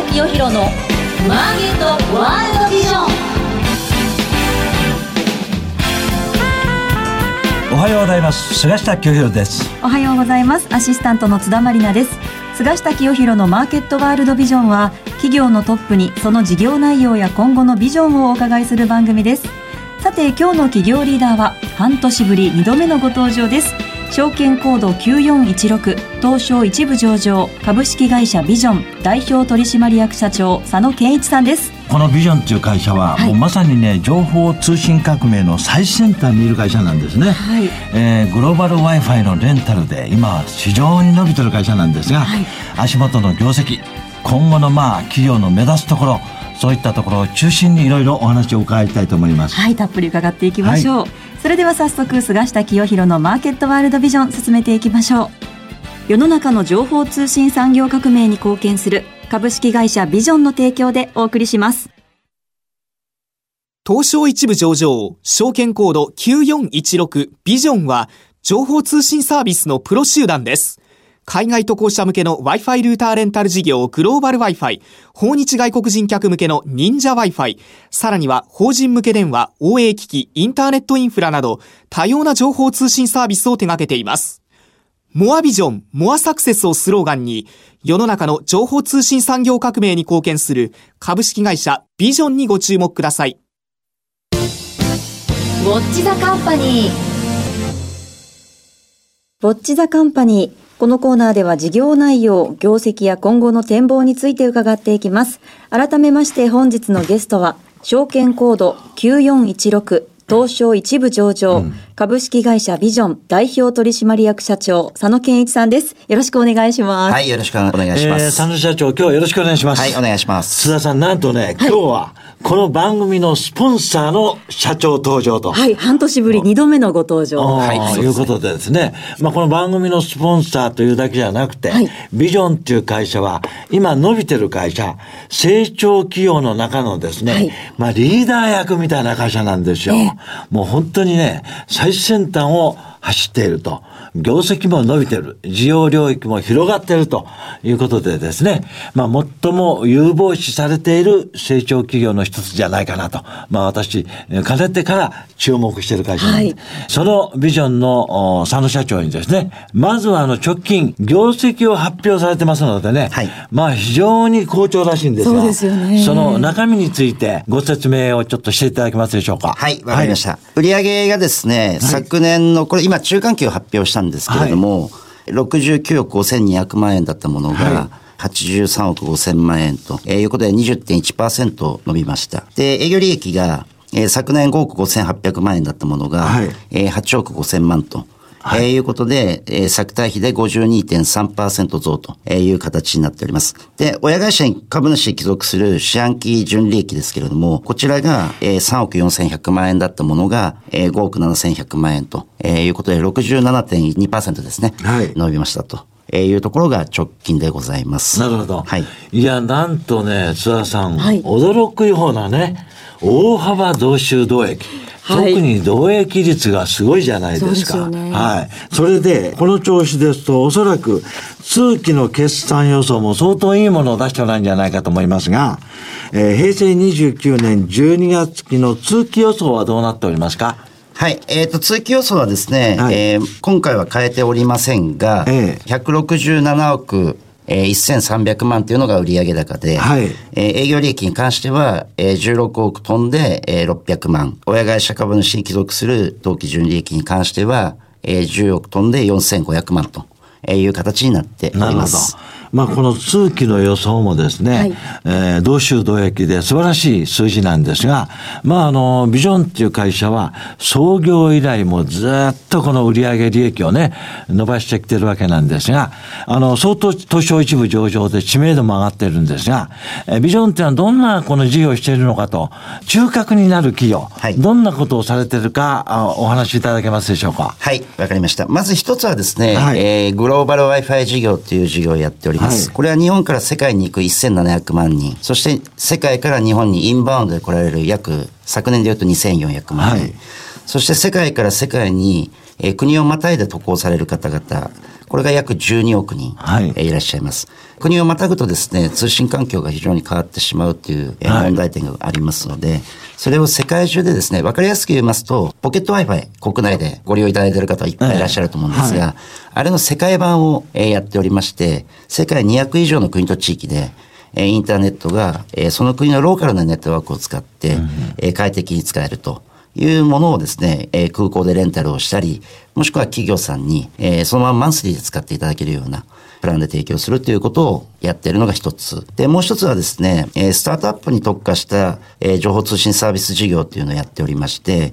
下清弘のマーケットワールドビジョン。おはようございます。菅下清弘です。おはようございます。アシスタントの津田まりなです。菅下清弘のマーケットワールドビジョンは企業のトップにその事業内容や今後のビジョンをお伺いする番組です。さて今日の企業リーダーは半年ぶり2度目のご登場です証券コード9416東証一部上場株式会社ビジョン代表取締役社長佐野健一さんです。このビジョンという会社は、はい、もうまさにね情報通信革命の最先端にいる会社なんですね、はい、えー、グローバル w i f i のレンタルで今非常に伸びてる会社なんですが、はい、足元の業績今後のまあ企業の目指すところそういったところを中心にいろいろお話を伺いたいと思います。はいたっぷり伺っていきましょう、それでは早速菅下清弘のマーケットワールドビジョン進めていきましょう。世の中の情報通信産業革命に貢献する株式会社ビジョンの提供でお送りします。東証一部上場証券コード9416ビジョンは情報通信サービスのプロ集団です海外渡航者向けの Wi-Fi ルーターレンタル事業グローバル Wi-Fi、訪日外国人客向けの忍者 Wi-Fi、さらには法人向け電話、OA 機器、インターネットインフラなど多様な情報通信サービスを手掛けています。モアビジョン、モアサクセスをスローガンに、世の中の情報通信産業革命に貢献する株式会社ビジョンにご注目ください。ウォッチザカンパニー。ウォッチザカンパニー。このコーナーでは事業内容、業績や今後の展望について伺っていきます。改めまして本日のゲストは、証券コード9416東証一部上場、うん、株式会社ビジョン代表取締役社長佐野健一さんです。よろしくお願いします。はい、よろしくお願いします。えー、佐野社長、今日はよろしくお願いします。はい、お願いします。須田さん、なんとね、今日は、この番組のスポンサーの社長登場と。はい、半年ぶり2度目のご登場。はい、ということでですね、まあこの番組のスポンサーというだけじゃなくて、はい、ビジョンっていう会社は、今伸びてる会社、成長企業の中のですね、はい、まあリーダー役みたいな会社なんですよ。えー、もう本当にね、最先端を走っていると。業績も伸びてる。需要領域も広がっているということでですね。まあ、最も有望視されている成長企業の一つじゃないかなと。まあ、私、かねてから注目している会社なんで、はい、そのビジョンの佐野社長にですね、まずはあの直近、業績を発表されてますのでね。はい、まあ、非常に好調らしいんですが。そうですよね。その中身についてご説明をちょっとしていただけますでしょうか。はい、わかりました。はい、売上がですね、昨年の、これ今中間期を発表したんですけれども、はい、69億5200万円だったものが、はい83億5000万円と、えー、いうことで20.1%伸びました。で、営業利益が、えー、昨年5億5800万円だったものが、はい、えー、8億5000万と。はい、えー、いうことで、えー、作対比で52.3%増という形になっております。で、親会社に株主に帰属する四半期純利益ですけれども、こちらが、えー、3億4100万円だったものが、えー、5億7100万円と、えー、いうことで67.2%ですね。はい。伸びましたと。えー、いうところが直近でございます。なるほど。はい。いや、なんとね、津田さん、はい、驚くようなね、大幅増収増益。特に同益率がすごいじゃないですか。はい。ね、はい。それで、この調子ですと、おそらく、通期の決算予想も相当いいものを出してないんじゃないかと思いますが、えー、平成29年12月期の通期予想はどうなっておりますか？はい。えっ、ー、と、通期予想はですね、はい、えー、今回は変えておりませんが、ええ、167億えー、1300万というのが売上高で、はい、えー、営業利益に関しては、えー、16億飛んで、えー、600万。親会社株主に帰属する当期純利益に関しては、えー、10億飛んで4500万という形になっております。まあ、この通期の予想もですね、はい、えー、同州同益で素晴らしい数字なんですが、まあ、あの、ビジョンっていう会社は、創業以来もずっとこの売上利益をね、伸ばしてきてるわけなんですが、あの、相当東証一部上場で知名度も上がってるんですが、えー、ビジョンっていうのはどんなこの事業をしているのかと、中核になる企業、はい、どんなことをされてるかあ、お話しいただけますでしょうか？はい、わかりました。まず一つはですね、はい、えー、グローバル Wi-Fi 事業っていう事業をやっております。はい、これは日本から世界に行く1700万人、そして世界から日本にインバウンドで来られる約、昨年で言うと2400万人、はい、そして世界から世界にえー国をまたいで渡航される方々、これが約12億人、はい。えーいらっしゃいます。国をまたぐとですね、通信環境が非常に変わってしまうという、え問題点がありますので、それを世界中でですね、わかりやすく言いますと、ポケット Wi-Fi、国内でご利用いただいている方はいっぱいいらっしゃると思うんですが、ええはあれの世界版を、えーやっておりまして、世界200以上の国と地域で、えーインターネットが、えーその国のローカルなネットワークを使って、えー快適に使えるというものをですね、えー空港でレンタルをしたり、もしくは企業さんに、えーそのままマンスリーで使っていただけるようなプランで提供するということをやっているのが一つ。で、もう一つはですね、えースタートアップに特化した、えー情報通信サービス事業っていうのをやっておりまして、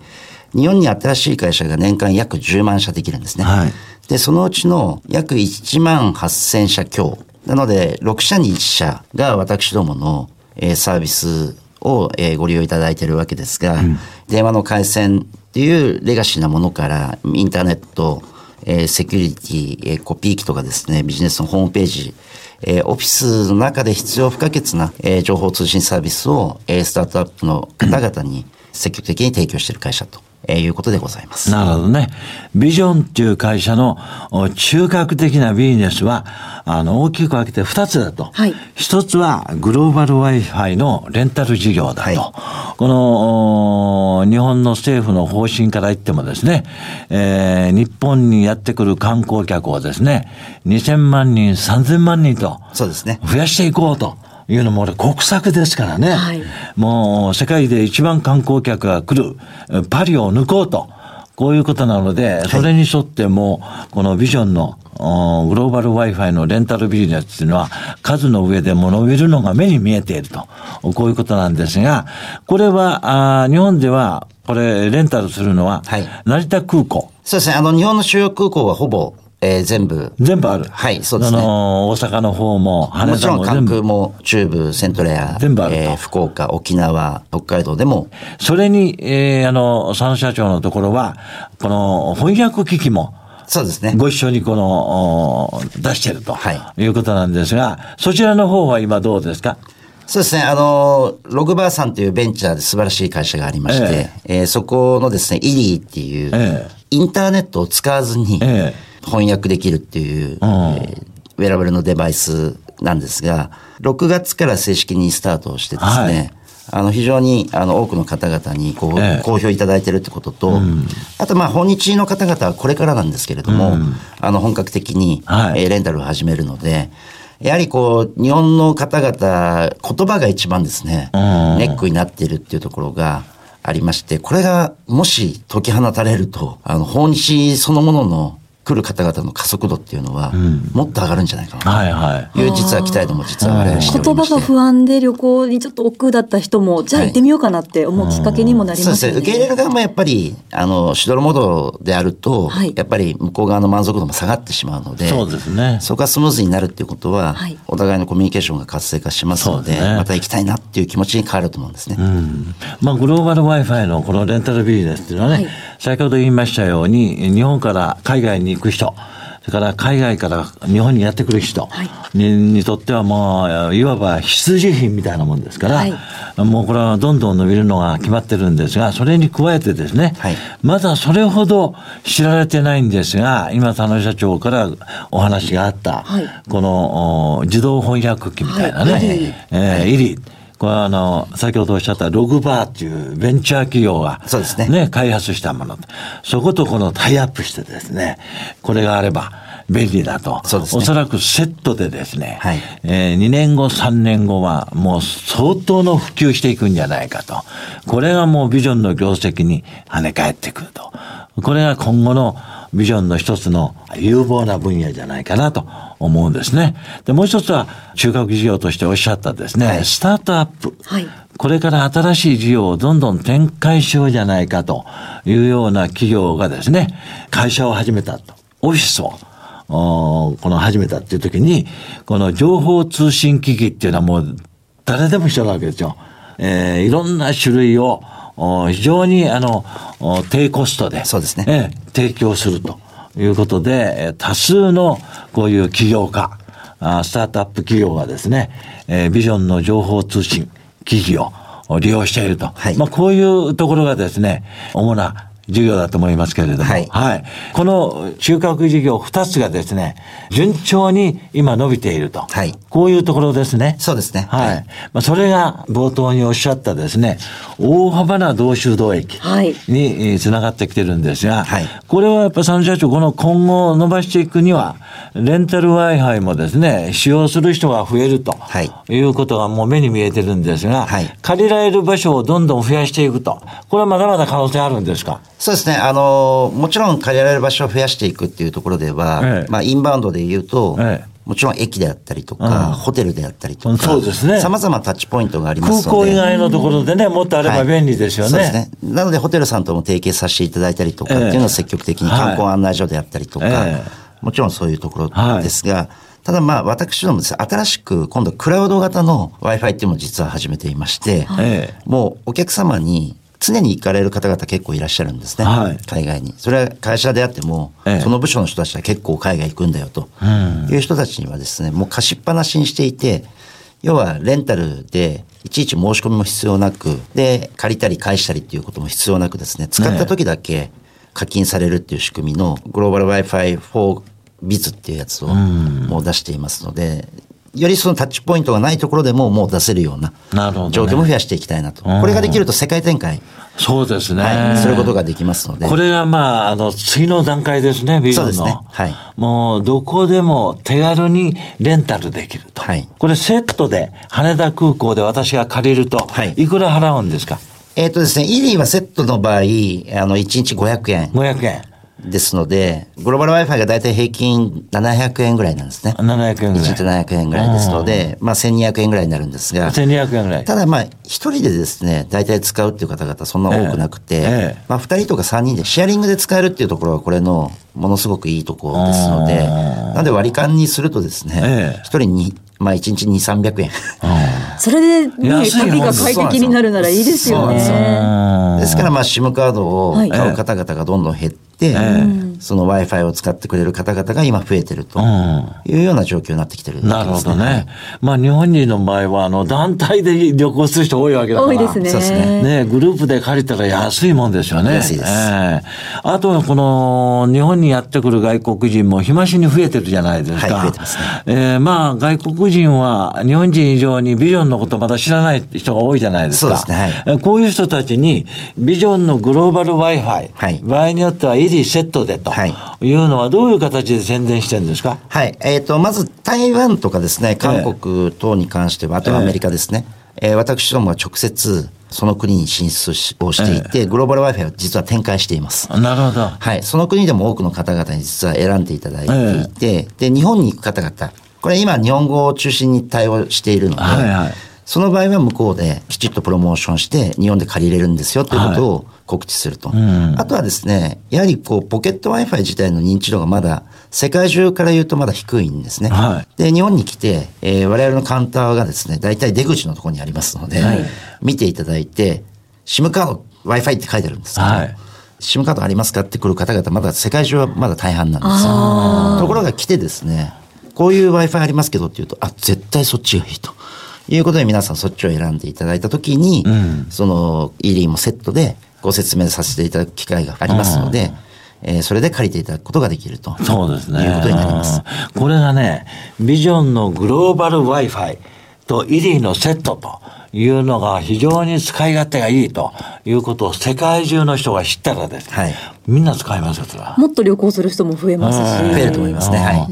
日本に新しい会社が年間約10万社できるんですね。はいで、そのうちの約1万8000社強。なので、6社に1社が私どもの、えーサービスを、えーご利用いただいているわけですが、電話の回線っていうレガシーなものから、インターネット、えーセキュリティ、えーコピー機とかですね、ビジネスのホームページ、えーオフィスの中で必要不可欠な、えー情報通信サービスを、えースタートアップの方々に積極的に提供している会社と、えーいうことでございます。なるほどね。ビジョンっていう会社のお中核的なビジネスは、あの、大きく分けて2つだと。はい一つはグローバル Wi-Fi のレンタル事業だと。はいこの、お日本の政府の方針から言ってもですね、えー日本にやってくる観光客をですね、2000万人、3000万人と、そうですね。増やしていこうというのも俺国策ですからね。はいもう世界で一番観光客が来るえパリを抜こうと。こういうことなので、それに沿ってもう、このビジョンのおグローバル Wi-Fi のレンタルビジネスっていうのは、数の上でも伸びるのが目に見えていると。こういうことなんですが、これは、あー日本では、これ、レンタルするのははい、成田空港。そうですね。あの、日本の主要空港はほぼ、えー全部、全部ある？はいそうですね。あの、大阪の方も、羽もちろん関空。も中部、セントレア、全部あると。えー福岡、沖縄、北海道でも、それに、えーあの、佐野社長のところは、この翻訳機器も、そうですね。ご一緒にこの、お出してると、、はい。うことなんですが、そちらの方は今どうですか？そうですね。あの、ログバーさんというベンチャーで素晴らしい会社がありまして、えーそこのですね、イリーっていう、ええ。インターネットを使わずにえ翻訳できるっていう、うん。えーウェアラブルのデバイスなんですが、6月から正式にスタートをしてですね、はい。あの非常にあの多くの方々にこう、ええ。好評いただいてるってことと、あとまあ訪日の方々はこれからなんですけれども、あの本格的に、はい。えーレンタルを始めるので、やはりこう、日本の方々、言葉が一番ですね、うん。ネックになっているっていうところがありまして、これがもし解き放たれると、あの、訪日そのものの来る方々の加速度っていうのは、もっと上がるんじゃないかなはいはい。という実は期待度も実は我々しておりまして。言葉が不安で旅行にちょっと億劫だった人も、じゃあ行ってみようかなって思うきっかけにもなりそうですね。ますよね。受け入れる側もやっぱり、あの、しどろもどろであると、はいやっぱり向こう側の満足度も下がってしまうので、そうですね。そこがスムーズになるっていうことは、はいお互いのコミュニケーションが活性化しますので、ねまた行きたいなっていう気持ちに変わると思うんですね。うんまあ、グローバル Wi-Fi のこのレンタルビジネスっていうのはね、はい先ほど言いましたように、日本から海外に行く人、それから海外から日本にやってくる人に,、にとってはもう、いわば必需品みたいなもんですから、はい。もうこれはどんどん伸びるのが決まってるんですが、それに加えてですね、はい。まだそれほど知られてないんですが、今、佐野社長からお話があった、はい。このお自動翻訳機みたいなね、えーイリーこれはあの、先ほどおっしゃったログバーっていうベンチャー企業が、そうですね開発したもの。そことこのタイアップしてですね、これがあれば便利だと。そうですねおそらくセットでですね、はいえー2年後、3年後はもう相当の普及していくんじゃないかと。これがもうビジョンの業績に跳ね返ってくると。これが今後のビジョンの一つの有望な分野じゃないかなと思うんですね。で、もう一つは中核事業としておっしゃったですね、はいスタートアップ。はいこれから新しい事業をどんどん展開しようじゃないかというような企業がですね、会社を始めたと。オフィスを。この始めたっていう時に、この情報通信機器っていうのはもう誰でも一緒なわけですよ。えーいろんな種類をお非常にあのお低コストで、そうですねええ提供するということで、えー多数のこういう起業家、スタートアップ企業がですね、えービジョンの情報通信機器を利用していると。はいまあこういうところがですね、主な事業だと思いますけれども、はい。この中核事業2つがですね、順調に今伸びていると。はい。こういうところですね。そうですね。はい。はい。まあ、それが冒頭におっしゃったですね、大幅な同州同益はい。にえーつながってきてるんですが、はい。これはやっぱ佐野社長、この今後伸ばしていくには、レンタル Wi-Fi もですね、使用する人が増えると、はい。い、うことがもう目に見えてるんですが、はい。借りられる場所をどんどん増やしていくと。これはまだまだ可能性あるんですか？そうですね。あの、もちろん借りられる場所を増やしていくっていうところでは、ええ。まあ、インバウンドで言うと、ええ。もちろん駅であったりとか、うん。ホテルであったりとか、そうですね。様々なタッチポイントがありま空すので。港以外のところでね、もっとあれば便利ですよね。そうですね。なので、ホテルさんとも提携させていただいたりとか、ええっていうのを積極的に観光案内所であったりとか、えもちろんそういうところですが、ただまあ、私どもです。ね、新しく今度クラウド型の Wi-Fi っていうのを実は始めていまして、ええ。もうお客様に常に行かれる方々結構いらっしゃるんですね。はい。海外に。それは会社であっても、ええ。その部署の人たちは結構海外行くんだよと、いう人たちにはですね、もう貸しっぱなしにしていて、要はレンタルでいちいち申し込みも必要なく、で、借りたり返したりっていうことも必要なくですね、使った時だけ課金されるっていう仕組みのグローバル Wi-Fi for Biz っていうやつをもう出していますので、よりそのタッチポイントがないところでももう出せるような状況も増やしていきたいなと。うんこれができると世界展開、そうですね。はい、することができますので。これがまあ、あの、次の段階ですね、ビジョンの。そうですねはいもう、どこでも手軽にレンタルできると。はいこれセットで、羽田空港で私が借りると、はいいくら払うんですか？えっ、とですね、イリーはセットの場合、あの、1日500円 ?500 円。ですので、グローバル Wi-Fi がだいたい平均700円ぐらいなんですね。700円ぐらい。1日700円ぐらいですので、まあ1200円ぐらいになるんですが、1200円ぐらい。ただまあ、一人でですね、大体使うっていう方々そんな多くなくて、まあ二人とか三人でシェアリングで使えるっていうところがこれのものすごくいいところですので、なので割り勘にするとですねええ、一、人に、まあ一日2、300円。それでね、旅が快適になるならいいですよそうなんですよね。ですからまあ SIM カードをはい買う方々がどんどん減って、その Wi-Fi を使ってくれる方々が今増えてるというような状況になってきてる、なるほどね。まあ、日本人の場合は、あの、団体で旅行する人多いわけだから。多いですね。そうですねねグループで借りたら安いもんですよね。安いですええあとはこの、日本にやってくる外国人も日増しに増えてるじゃないですか。はい増えてますねええまあ、外国人は日本人以上にビジョンのことまだ知らない人が多いじゃないですか。そうですねはいええこういう人たちに、ビジョンのグローバル Wi-Fi、はい場合によってはイリセットでとはいいうのはどういう形で宣伝してるんですか？はい。えっ、と、まず台湾とかですね、韓国等に関しては、あとはアメリカですね。えー私どもは直接その国に進出しをしていて、グローバル Wi-Fi を実は展開しています。なるほど。はい。その国でも多くの方々に実は選んでいただいていて、で、日本に行く方々、これ今日本語を中心に対応しているので、はいはいその場合は向こうできちっとプロモーションして日本で借りれるんですよということを告知すると。あとはですね、やはりこうポケット Wi-Fi 自体の認知度がまだ世界中から言うとまだ低いんですね。はいで、日本に来て、えー我々のカウンターがですね、大体出口のところにありますので、見ていただいて、SIM カード Wi-Fi って書いてあるんですけど、はい SIM カードありますかって来る方々、まだ世界中はまだ大半なんですよ。ところが来てですね、こういう Wi-Fi ありますけどって言うと、あ、絶対そっちがいいと。いうことで皆さんそっちを選んでいただいたときに、その e リーもセットでご説明させていただく機会がありますので、えーそれで借りていただくことができると。そうですね。いうことになります。うんこれがね、ビジョンのグローバル Wi-Fi とイリーのセットというのが非常に使い勝手がいいということを世界中の人が知ったらですね、はいみんな使いますよ、それは。もっと旅行する人も増えますし。増えると思いますね。はい。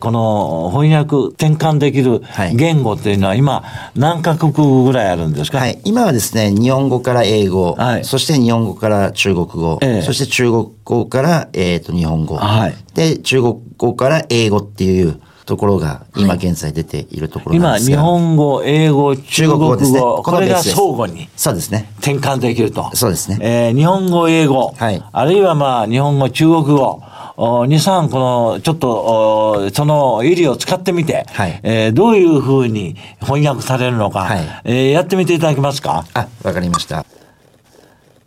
この翻訳転換できるはい言語っていうのは今何カ国ぐらいあるんですか、はい。今はですね、日本語から英語、はいそして日本語から中国語、ええそして中国語から、えー、と日本語、はいで、中国語から英語っていうところが今現在出ているところなん今、ですが、日本語、英語、中中国語、ですね。これが相互にそうですね。転換できると。そうですね。えー日本語、英語、はい。あるいはまあ、日本語、中国語、お2、3、この、ちょっと、おその、入りを使ってみて、はい。えーどういうふうに翻訳されるのか、はい。えーやってみていただけますか？あ、わかりました。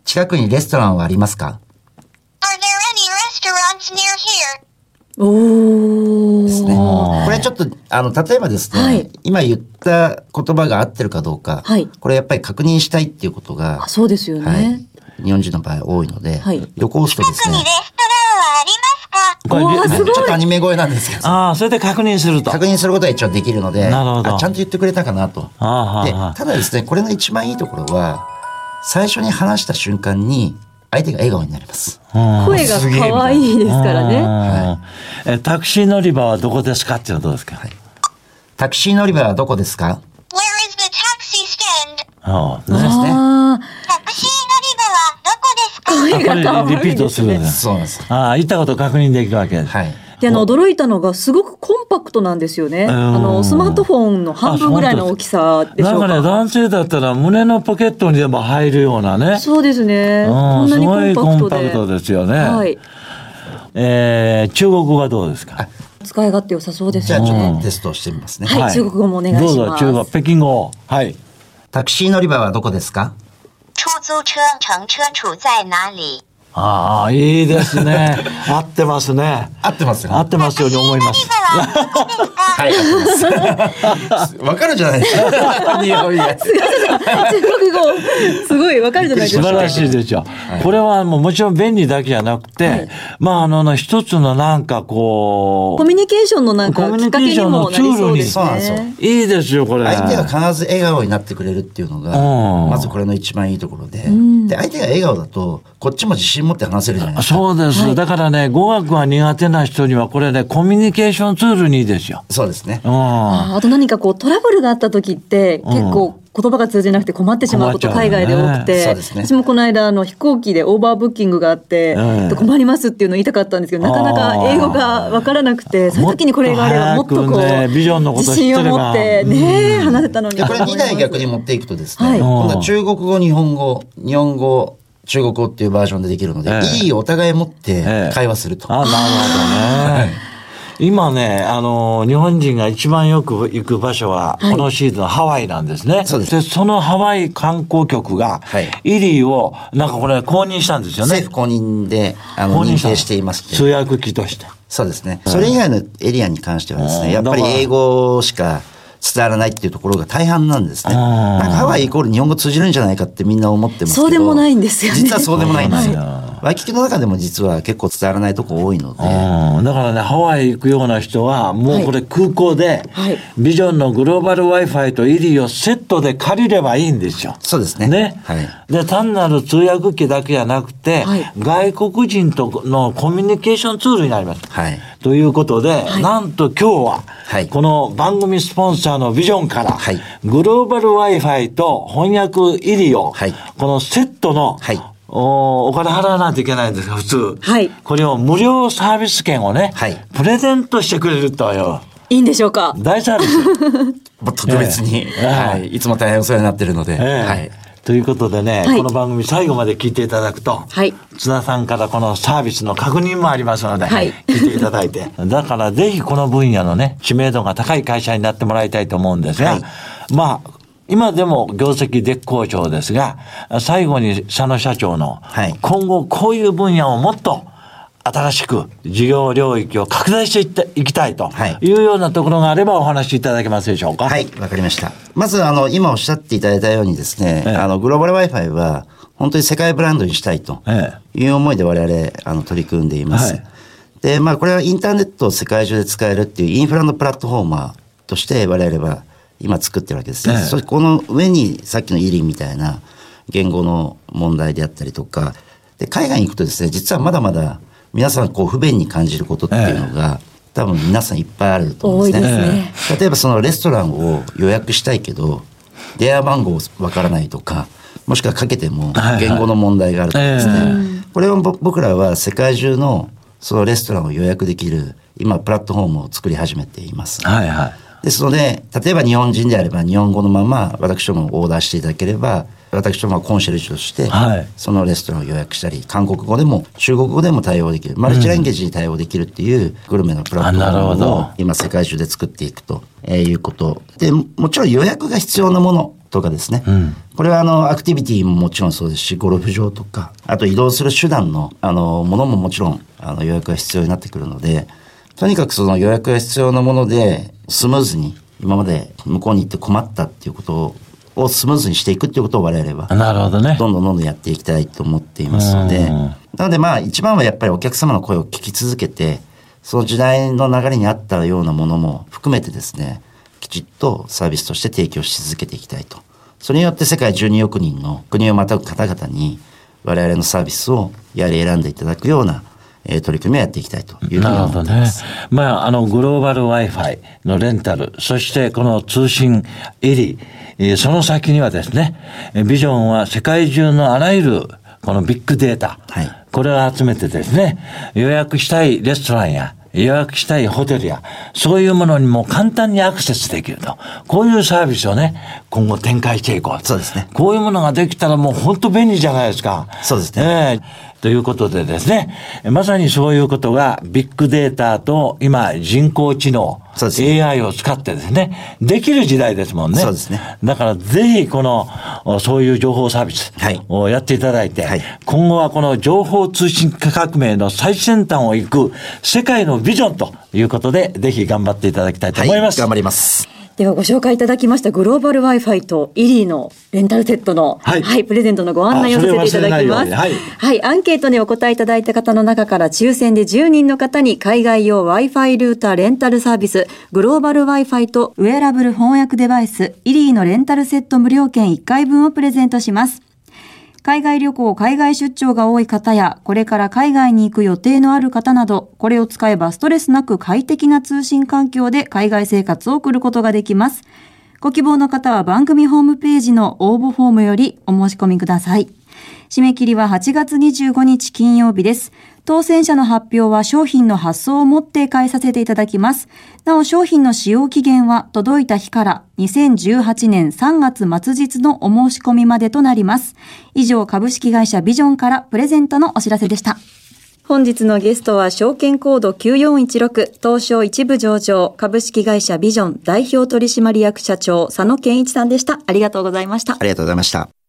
近くにレストランはありますか？ですね。これちょっと、あの、例えばですね、はい。今言った言葉が合ってるかどうか、はい。これやっぱり確認したいっていうことがあ、そうですよね。はい。日本人の場合多いので、はい。旅行するとですね、これうわすごい。ちょっとアニメ声なんですけど、ああ、それで確認すると。確認することは一応できるので、なるほど。あちゃんと言ってくれたかなと。ではあただですね、これの一番いいところは、最初に話した瞬間に相手が笑顔になります。うん声が可愛いですからね。タクシー乗り場はどこですかっていうのはどうですか、タクシー乗り場はどこですか？Where is the taxi stand? ああそうですね。あタクシー乗り場はどこですか？リピートするんね。です。そうです。ああ、行ったこと確認できるわけです。はい。で、あの、驚いたのが、すごくコンパクトなんですよね。んあの、スマートフォンの半分ぐらいの大きさでしょうなんかね、か。男性だったら胸のポケットにでも入るようなね。そうですね。こうんなにコごいコンパクトで。ンパクトですよね。はい。えー中国語はどうですか？使い勝手良さそうですじゃあちょっよねと。テストをしてみますね。はい中国語もお願いしますどうぞ、中国、北京語。はい。タクシー乗り場はどこですか？出租车乘車处在哪里？ああ、いいですね。合ってますね。合ってますよ合ってますように思います。わかるじゃないですか。日本語中国語、すごいわかるじゃないですか。素晴らしいですよ。これはもうもちろん便利だけじゃなくて、まあ、あの、一つのなんかこコミュニケーションのなんかコミュきっかけニケーションにもなりそうですそうなんですよね。う、いいですよ、これ。相手が必ず笑顔になってくれるっていうのが、うんまずこれの一番いいところで、で、相手が笑顔だと、こっちも自信持って話せるじゃないですか。そうです。だからね、語学が苦手な人には、これね、コミュニケーションツールにいいですよ。そうですね。うん。ああと何かこうトラブルがあった時って結構言葉が通じなくて困ってしまうこと海外で多くて、ね。私もこの間あの飛行機でオーバーブッキングがあって、ええ。困りますっていうのを言いたかったんですけどなかなか英語が分からなくてそういう時にこれがあればもっとこもっと早くねうビジョンのこと自信を持って知ってね話せたのに。で、これ2台逆に持っていくとですね、はい。今度は中国語、日本語、日本語、中国語っていうバージョンでできるので、ええ。いいお互い持ってええ。会話すると。あ、なるほどね。今ね、あの、日本人が一番よく行く場所は、はいこのシーズンハワイなんですね。そうですそのハワイ観光局が、はいイリーを、なんかこれ公認したんですよね。政府公認であの公認定しています通訳機として。そうですね。それ以外のエリアに関してはですうんね、やっぱり英語しか伝わらないっていうところが大半なんですね。うんなんかハワイイコール日本語通じるんじゃないかってみんな思ってますけど。そうでもないんですよね実はそうでもないんですよは。ワイキキの中でも実は結構伝わらないとこ多いので。うん、だからね、ハワイ行くような人は、もうこれ空港で、はいビジョンのグローバル Wi-Fi とイリーをセットで借りればいいんですよ。そうですね。ね。はい。で、単なる通訳機だけじゃなくて、はい外国人とのコミュニケーションツールになります。はい。ということで、なんと今日は、はいこの番組スポンサーのビジョンから、はいグローバル Wi-Fi と翻訳入りを、はいこのセットの、はいおお金払わないといけないんですが、普通。はいこれを無料サービス券をね、はいプレゼントしてくれるとよ。いいんでしょうか？大サービス。特別に、ええはい。いつも大変お世話になってるので、ええはい。ということでね、はいこの番組最後まで聞いていただくと、はい津田さんからこのサービスの確認もありますので、はい聞いていただいて。だからぜひこの分野のね、知名度が高い会社になってもらいたいと思うんですが、はいまあ、今でも業績絶好調ですが、最後に佐野社長の、はい今後こういう分野をもっと新しく事業領域を拡大していっていきたいとはいいうようなところがあればお話しいただけますでしょうか。はい、わかりました。まず、あの、今おっしゃっていただいたようにですね、ええあの、グローバル Wi-Fi は、本当に世界ブランドにしたいとえいう思いで我々、あの、取り組んでいます。はいで、まあ、これはインターネットを世界中で使えるっていうインフラのプラットフォーマーとして我々は今作ってるわけですね。ええそこの上にさっきのイリンみたいな言語の問題であったりとか、で、海外に行くとですね、実はまだまだ皆さんこう不便に感じることっていうのが、多分皆さんいっぱいあると思うんですね。すね例えばそのレストランを予約したいけど電話番号わからないとかもしくはかけても言語の問題があるとかですね、えこれをぼ僕らは世界中のそのレストランを予約できる今プラットフォームを作り始めています。はいはい。ですので例えば日本人であれば日本語のまま私どもオーダーしていただければ私どもはコンシェルジュとしてはい。そのレストランを予約したり韓国語でも中国語でも対応できる。マルチランゲージに対応できるっていうグルメのプラットフォームをど。今世界中で作っていくということ。でもちろん予約が必要なものとかですね、これはあのアクティビティももちろんそうですしゴルフ場とかあと移動する手段のあのものももちろんあの予約が必要になってくるのでとにかくその予約が必要なものでスムーズに今まで向こうに行って困ったっていうことをスムーズにしていくっていうことを我々はなるほどね。どんどんどんどんやっていきたいと思っていますので、うんなのでまあ一番はやっぱりお客様の声を聞き続けて、その時代の流れに合ったようなものも含めてですね、きちっとサービスとして提供し続けていきたいと。それによって世界12億人の国をまたぐ方々に我々のサービスをやはり選んでいただくような、えー取り組みをやっていきたいというふうになる思ほどねっています。。まあ、あの、グローバル Wi-Fi のレンタル、そしてこの通信エリ、えーその先にはですね、えービジョンは世界中のあらゆるこのビッグデータ、はいこれを集めてですね、予約したいレストランや、予約したいホテルや、そういうものにも簡単にアクセスできると。こういうサービスをね、今後展開していこう。そうですねこういうものができたらもう本当便利じゃないですか。そうですねええということでですね、まさにそういうことがビッグデータと今人工知能、ね AI を使ってですね、できる時代ですもんね。そうですねだからぜひこの、おそういう情報サービスはいをやっていただいて、はい今後はこの情報通信革命の最先端を行く世界のビジョンということで、ぜひ頑張っていただきたいと思います。頑張ります。ではご紹介いただきましたグローバル Wi-Fi とイリーのレンタルセットの、ははいい、プレゼントのご案内をさせていただきます。はいはい、アンケートにお答えいただいた方の中から抽選で10人の方に海外用 Wi-Fi ルーターレンタルサービス、グローバル Wi-Fi とウェアラブル翻訳デバイス、イリーのレンタルセット無料券1回分をプレゼントします。海外旅行、海外出張が多い方や、これから海外に行く予定のある方など、これを使えばストレスなく快適な通信環境で海外生活を送ることができます。ご希望の方は番組ホームページの応募フォームよりお申し込みください。締め切りは8月25日金曜日です。当選者の発表は商品の発送をもって返させていただきます。なお商品の使用期限は届いた日から2018年3月末日のお申し込みまでとなります。以上株式会社ビジョンからプレゼントのお知らせでした。本日のゲストは証券コード9416東証一部上場株式会社ビジョン代表取締役社長佐野健一さんでした。ありがとうございましたあ。りがとうございました。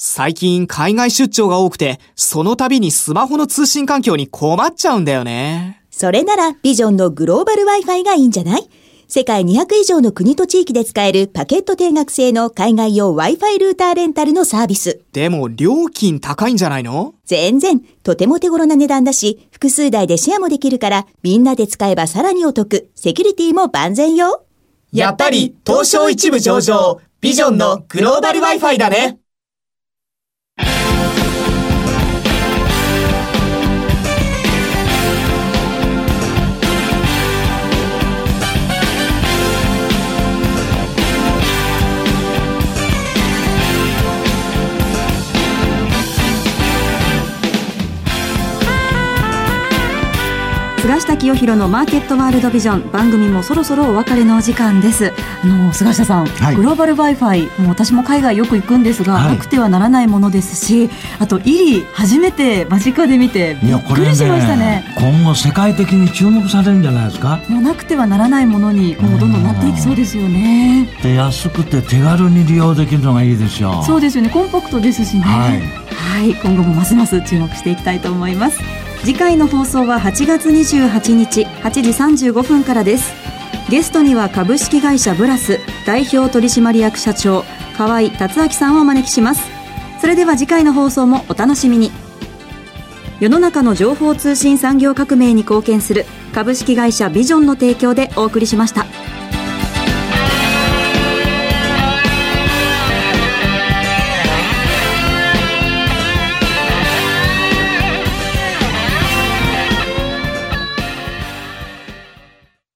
最近海外出張が多くて、その度にスマホの通信環境に困っちゃうんだよね。それならビジョンのグローバル Wi-Fi がいいんじゃない？世界200以上の国と地域で使えるパケット定額制の海外用 Wi-Fi ルーターレンタルのサービス。でも料金高いんじゃないの？全然、とても手頃な値段だし、複数台でシェアもできるから、みんなで使えばさらにお得。セキュリティも万全よ。やっぱり東証一部上場、ビジョンのグローバル Wi-Fi だね。菅下清弘のマーケットワールドビジョン。番組もそろそろお別れのお時間です。あの菅下さん、はい。グローバル Wi-Fi もう私も海外よく行くんですが、はい。なくてはならないものですしあとイリ初めて間近で見てびっくりしましたね。今後世界的に注目されるんじゃないですか？もうなくてはならないものにもうどんどんなっていきそうですよね。で安くて手軽に利用できるのがいいですよ。そうですよね。コンパクトですしね。はい。はい。今後もますます注目していきたいと思います次回の放送は8月28日8時35分からです。ゲストには株式会社ブラス代表取締役社長河合達明さんをお招きします。それでは次回の放送もお楽しみに。世の中の情報通信産業革命に貢献する株式会社ビジョンの提供でお送りしました。